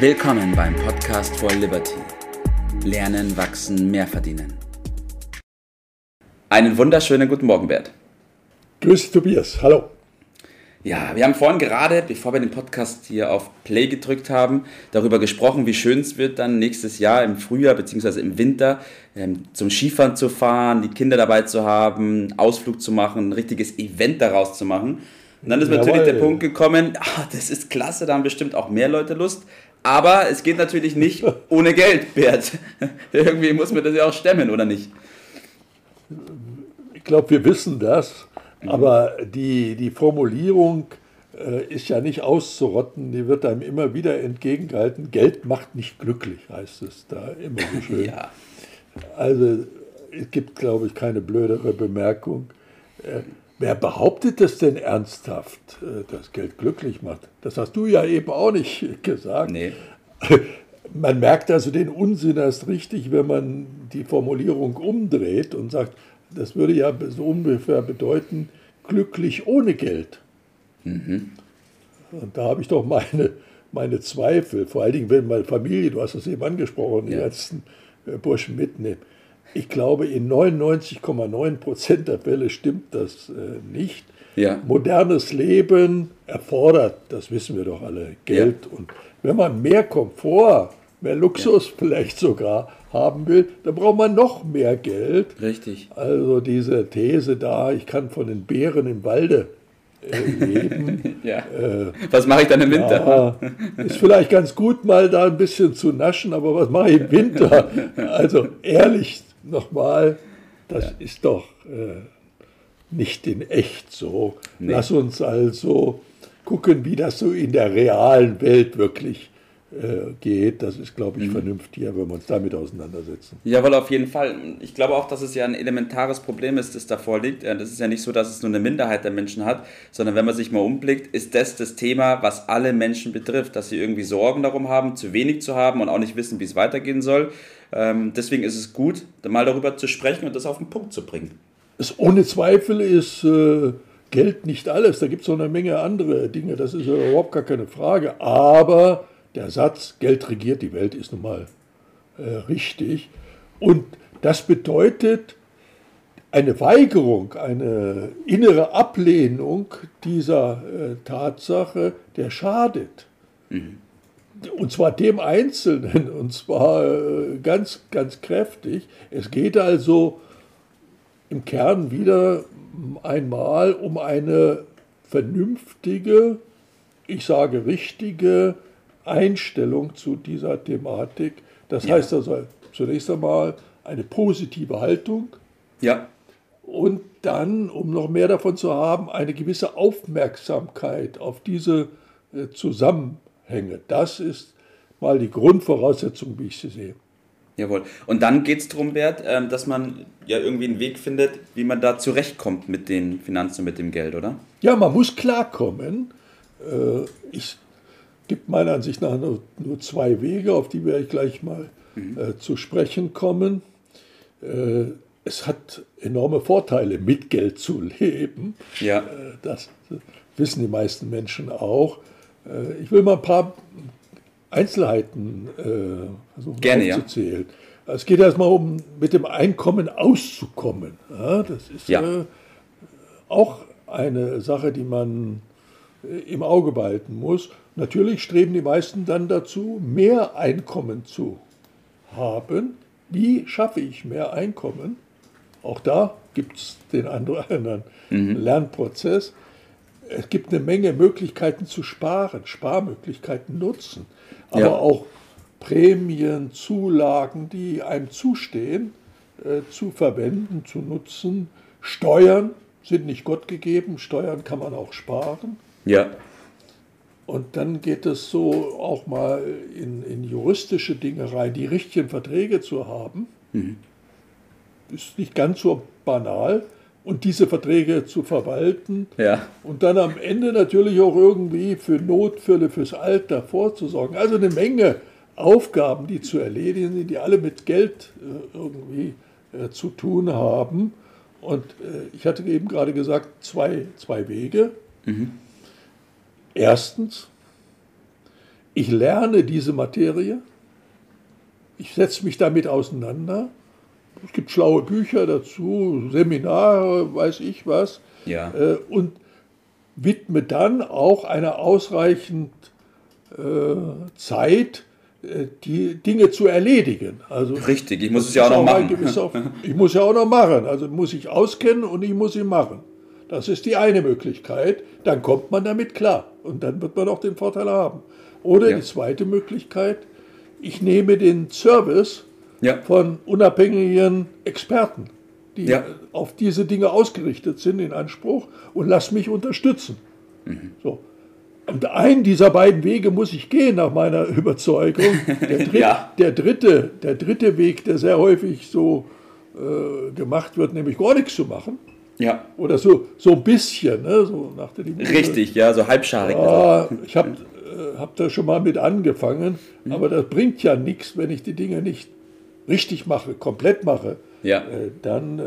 Willkommen beim Podcast for Liberty. Lernen, wachsen, mehr verdienen. Einen wunderschönen guten Morgen, Bert. Grüß Tobias, hallo. Ja, wir haben vorhin gerade, bevor wir den Podcast hier auf Play gedrückt haben, darüber gesprochen, wie schön es wird, dann nächstes Jahr im Frühjahr bzw. im Winter ähm, zum Skifahren zu fahren, die Kinder dabei zu haben, Ausflug zu machen, ein richtiges Event daraus zu machen. Und dann ist Jawohl. natürlich der Punkt gekommen, ach, das ist klasse, da haben bestimmt auch mehr Leute Lust. Aber es geht natürlich nicht ohne Geld, Bert. Irgendwie muss man das ja auch stemmen, oder nicht? Ich glaube, wir wissen das. Aber die, die Formulierung äh, ist ja nicht auszurotten, die wird einem immer wieder entgegengehalten. Geld macht nicht glücklich, heißt es da immer so schön. ja. Also es gibt, glaube ich, keine blödere Bemerkung. Äh, wer behauptet das denn ernsthaft, äh, dass Geld glücklich macht? Das hast du ja eben auch nicht gesagt. Nee. Man merkt also den Unsinn erst richtig, wenn man die Formulierung umdreht und sagt, das würde ja so ungefähr bedeuten, glücklich ohne Geld. Mhm. Und da habe ich doch meine, meine Zweifel, vor allen Dingen, wenn meine Familie, du hast das eben angesprochen, die ja. letzten äh, Burschen mitnehmen. Ich glaube, in 99,9 Prozent der Fälle stimmt das äh, nicht. Ja. Modernes Leben erfordert, das wissen wir doch alle, Geld. Ja. Und wenn man mehr Komfort, mehr Luxus ja. vielleicht sogar haben will, dann braucht man noch mehr Geld. Richtig. Also diese These da, ich kann von den Bären im Walde äh, leben. ja. Äh, was mache ich dann im Winter? Ja, ist vielleicht ganz gut, mal da ein bisschen zu naschen, aber was mache ich im Winter? Also ehrlich nochmal, das ja. ist doch äh, nicht in echt so. Nee. Lass uns also gucken, wie das so in der realen Welt wirklich äh, geht. Das ist, glaube ich, mhm. vernünftiger, wenn wir uns damit auseinandersetzen. Jawohl, auf jeden Fall. Ich glaube auch, dass es ja ein elementares Problem ist, das davor liegt. Das ist ja nicht so, dass es nur eine Minderheit der Menschen hat, sondern wenn man sich mal umblickt, ist das das Thema, was alle Menschen betrifft, dass sie irgendwie Sorgen darum haben, zu wenig zu haben und auch nicht wissen, wie es weitergehen soll. Ähm, deswegen ist es gut, mal darüber zu sprechen und das auf den Punkt zu bringen. Es ohne Zweifel ist äh, Geld nicht alles. Da gibt es noch eine Menge andere Dinge. Das ist überhaupt gar keine Frage. Aber der Satz, Geld regiert die Welt, ist nun mal äh, richtig. Und das bedeutet eine Weigerung, eine innere Ablehnung dieser äh, Tatsache, der schadet. Mhm. Und zwar dem Einzelnen, und zwar äh, ganz, ganz kräftig. Es geht also im Kern wieder einmal um eine vernünftige, ich sage richtige, Einstellung zu dieser Thematik. Das ja. heißt also zunächst einmal eine positive Haltung. Ja. Und dann, um noch mehr davon zu haben, eine gewisse Aufmerksamkeit auf diese äh, Zusammenhänge. Das ist mal die Grundvoraussetzung, wie ich sie sehe. Jawohl. Und dann geht es darum, Bert, ähm, dass man ja irgendwie einen Weg findet, wie man da zurechtkommt mit den Finanzen mit dem Geld, oder? Ja, man muss klarkommen. Äh, ich gibt meiner Ansicht nach nur, nur zwei Wege, auf die werde ich gleich mal mhm. äh, zu sprechen kommen. Äh, es hat enorme Vorteile, mit Geld zu leben. Ja. Äh, das wissen die meisten Menschen auch. Äh, ich will mal ein paar Einzelheiten äh, versuchen Gerne, aufzuzählen. Ja. Es geht erstmal um, mit dem Einkommen auszukommen. Ja, das ist ja. Äh, auch eine Sache, die man im Auge behalten muss. Natürlich streben die meisten dann dazu, mehr Einkommen zu haben. Wie schaffe ich mehr Einkommen? Auch da gibt es den anderen mhm. Lernprozess. Es gibt eine Menge Möglichkeiten zu sparen, Sparmöglichkeiten nutzen, aber ja. auch Prämien, Zulagen, die einem zustehen, äh, zu verwenden, zu nutzen. Steuern sind nicht Gott gegeben, Steuern kann man auch sparen. Ja. Und dann geht es so auch mal in, in juristische Dinge rein, die richtigen Verträge zu haben. Mhm. Ist nicht ganz so banal. Und diese Verträge zu verwalten ja. und dann am Ende natürlich auch irgendwie für Notfälle, fürs Alter vorzusorgen. Also eine Menge Aufgaben, die zu erledigen sind, die alle mit Geld äh, irgendwie äh, zu tun haben. Und äh, ich hatte eben gerade gesagt, zwei, zwei Wege. Mhm. Erstens, ich lerne diese Materie, ich setze mich damit auseinander. Es gibt schlaue Bücher dazu, Seminare, weiß ich was. Ja. Äh, und widme dann auch eine ausreichend äh, Zeit, äh, die Dinge zu erledigen. Also Richtig, ich muss es ja auch noch machen. Gewisser, ich muss ja auch noch machen. Also muss ich auskennen und ich muss ihn machen. Das ist die eine Möglichkeit. Dann kommt man damit klar und dann wird man auch den Vorteil haben. Oder Ja. die zweite Möglichkeit, ich nehme den Service Ja. von unabhängigen Experten, die Ja. auf diese Dinge ausgerichtet sind, in Anspruch und lass mich unterstützen. Mhm. So. Und einen dieser beiden Wege muss ich gehen, nach meiner Überzeugung. Der, dritt, Ja. der, dritte, der dritte Weg, der sehr häufig so äh, gemacht wird, nämlich gar nichts zu machen. Ja, Oder so, so ein bisschen, ne? so nach der richtig, ja, so halbscharig. Ja, ich habe äh, hab da schon mal mit angefangen, Mhm. aber das bringt ja nichts, wenn ich die Dinge nicht richtig mache, komplett mache. Ja. Äh, dann äh,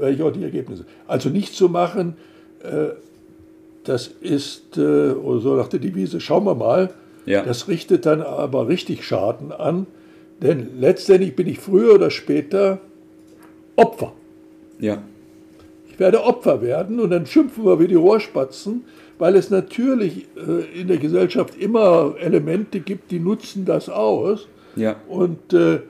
werde ich auch die Ergebnisse. Also nicht zu machen, äh, das ist, äh, oder so nach der Devise, schauen wir mal, Ja. das richtet dann aber richtig Schaden an, denn letztendlich bin ich früher oder später Opfer. Ja, Ich werde Opfer werden und dann schimpfen wir wie die Rohrspatzen, weil es natürlich äh, in der Gesellschaft immer Elemente gibt, die nutzen das aus ja, und äh, äh,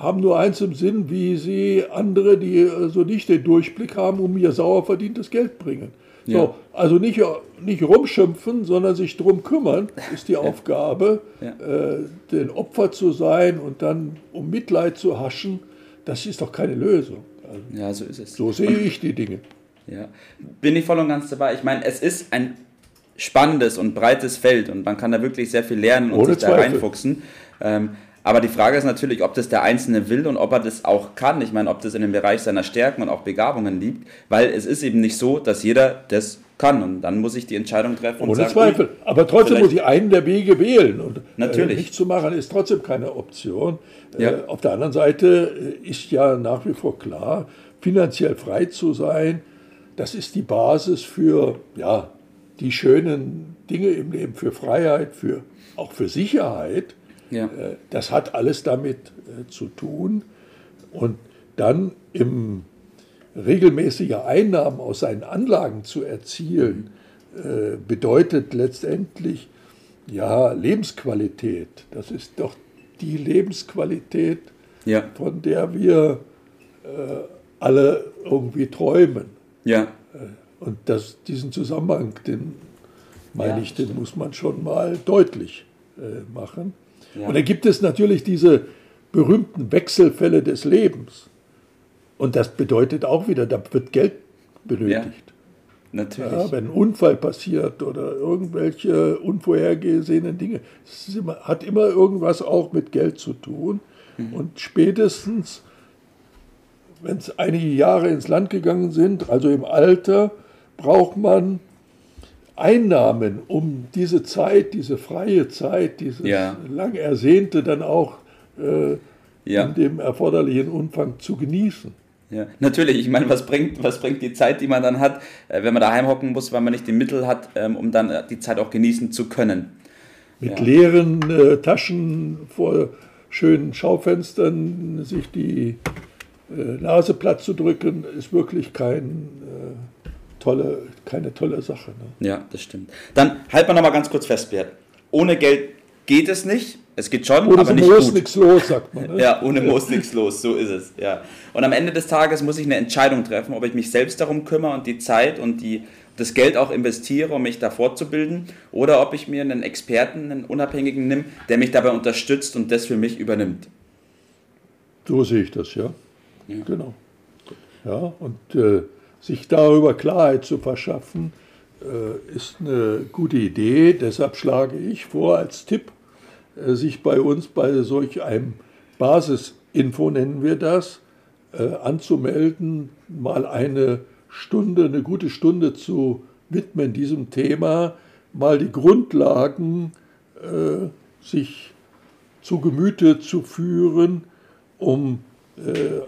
haben nur eins im Sinn, wie sie andere, die äh, so nicht den Durchblick haben, um ihr sauer verdientes Geld bringen. Ja. So, also nicht, nicht rumschimpfen, sondern sich drum kümmern, ist die Aufgabe, Ja. äh, den Opfer zu sein und dann um Mitleid zu haschen. Das ist doch keine Lösung. Also, ja, so ist es. so sehe ich die Dinge. Ja, bin ich voll und ganz dabei. Ich meine, es ist ein spannendes und breites Feld und man kann da wirklich sehr viel lernen und Ohne sich da Zweifel. reinfuchsen. Ähm, aber die Frage ist natürlich, ob das der Einzelne will und ob er das auch kann. Ich meine, ob das in dem Bereich seiner Stärken und auch Begabungen liegt, weil es ist eben nicht so, dass jeder das kann und dann muss ich die Entscheidung treffen und Ohne sagen, Zweifel. Aber trotzdem muss ich einen der Wege wählen. Und Natürlich. Äh, nicht zu machen ist trotzdem keine Option. Ja. Äh, auf der anderen Seite äh, ist ja nach wie vor klar, finanziell frei zu sein, das ist die Basis für ja, die schönen Dinge im Leben, für Freiheit, für, auch für Sicherheit. ja, Das hat alles damit zu tun. Und dann im regelmäßige Einnahmen aus seinen Anlagen zu erzielen, äh, bedeutet letztendlich ja Lebensqualität. Das ist doch die Lebensqualität, ja, von der wir äh, alle irgendwie träumen. ja, Und das, diesen Zusammenhang, den meine Ja, ich, den muss man schon mal deutlich äh, machen. Ja. Und dann gibt es natürlich diese berühmten Wechselfälle des Lebens. Und das bedeutet auch wieder, da wird Geld benötigt. natürlich. Ja, wenn ein Unfall passiert oder irgendwelche unvorhergesehenen Dinge, immer, hat immer irgendwas auch mit Geld zu tun. Und spätestens, wenn es einige Jahre ins Land gegangen sind, also im Alter, braucht man Einnahmen, um diese Zeit, diese freie Zeit, dieses Ja. lang ersehnte dann auch äh, Ja. in dem erforderlichen Umfang zu genießen. Ja, natürlich. Ich meine, was bringt, was bringt die Zeit, die man dann hat, äh, wenn man daheim hocken muss, weil man nicht die Mittel hat, ähm, um dann äh, die Zeit auch genießen zu können? Mit Ja. leeren äh, Taschen vor schönen Schaufenstern sich die äh, Nase platt zu drücken, ist wirklich kein, äh, tolle, keine tolle Sache. Ne? Ja, das stimmt. Dann halten wir nochmal ganz kurz fest, Bert. Ohne Geld geht es nicht. Es geht schon, Ohne aber so nicht Moos gut. nichts los, sagt man. Ne? Ja, ohne Moos nichts los, so ist es. Ja. Und am Ende des Tages muss ich eine Entscheidung treffen, ob ich mich selbst darum kümmere und die Zeit und die, das Geld auch investiere, um mich da fortzubilden, oder ob ich mir einen Experten, einen Unabhängigen nehme, der mich dabei unterstützt und das für mich übernimmt. So sehe ich das, ja. Genau. Ja, und äh, sich darüber Klarheit zu verschaffen, äh, ist eine gute Idee. Deshalb schlage ich vor als Tipp, sich bei uns bei solch einem Basisinfo, nennen wir das, äh, anzumelden, mal eine Stunde, eine gute Stunde zu widmen diesem Thema, mal die Grundlagen äh, sich zu Gemüte zu führen, um äh,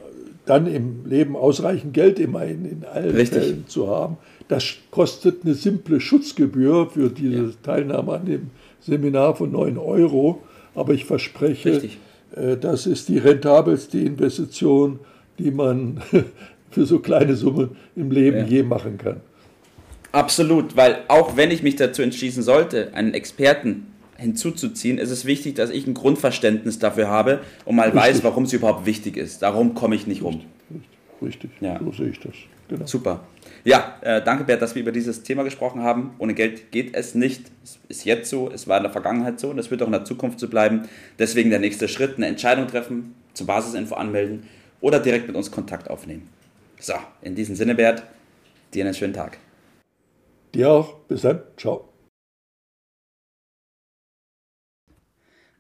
dann im Leben ausreichend Geld immerhin in allen Richtig. Fällen zu haben. Das kostet eine simple Schutzgebühr für diese ja. Teilnahme an dem Seminar von 9 Euro. Aber ich verspreche, Richtig. Äh, das ist die rentabelste Investition, die man für so kleine Summen im Leben ja. je machen kann. Absolut, weil auch wenn ich mich dazu entschließen sollte, einen Experten hinzuzuziehen, ist es wichtig, dass ich ein Grundverständnis dafür habe und mal richtig. weiß, warum es überhaupt wichtig ist. Darum komme ich nicht rum. Richtig, richtig. Ja. so sehe ich das. Genau. Super. Ja, äh, danke Bert, dass wir über dieses Thema gesprochen haben. Ohne Geld geht es nicht. Es ist jetzt so, es war in der Vergangenheit so und es wird auch in der Zukunft so bleiben. Deswegen der nächste Schritt, eine Entscheidung treffen, zur Basisinfo anmelden oder direkt mit uns Kontakt aufnehmen. So, in diesem Sinne, Bert, dir einen schönen Tag. Dir auch. Bis dann. Ciao.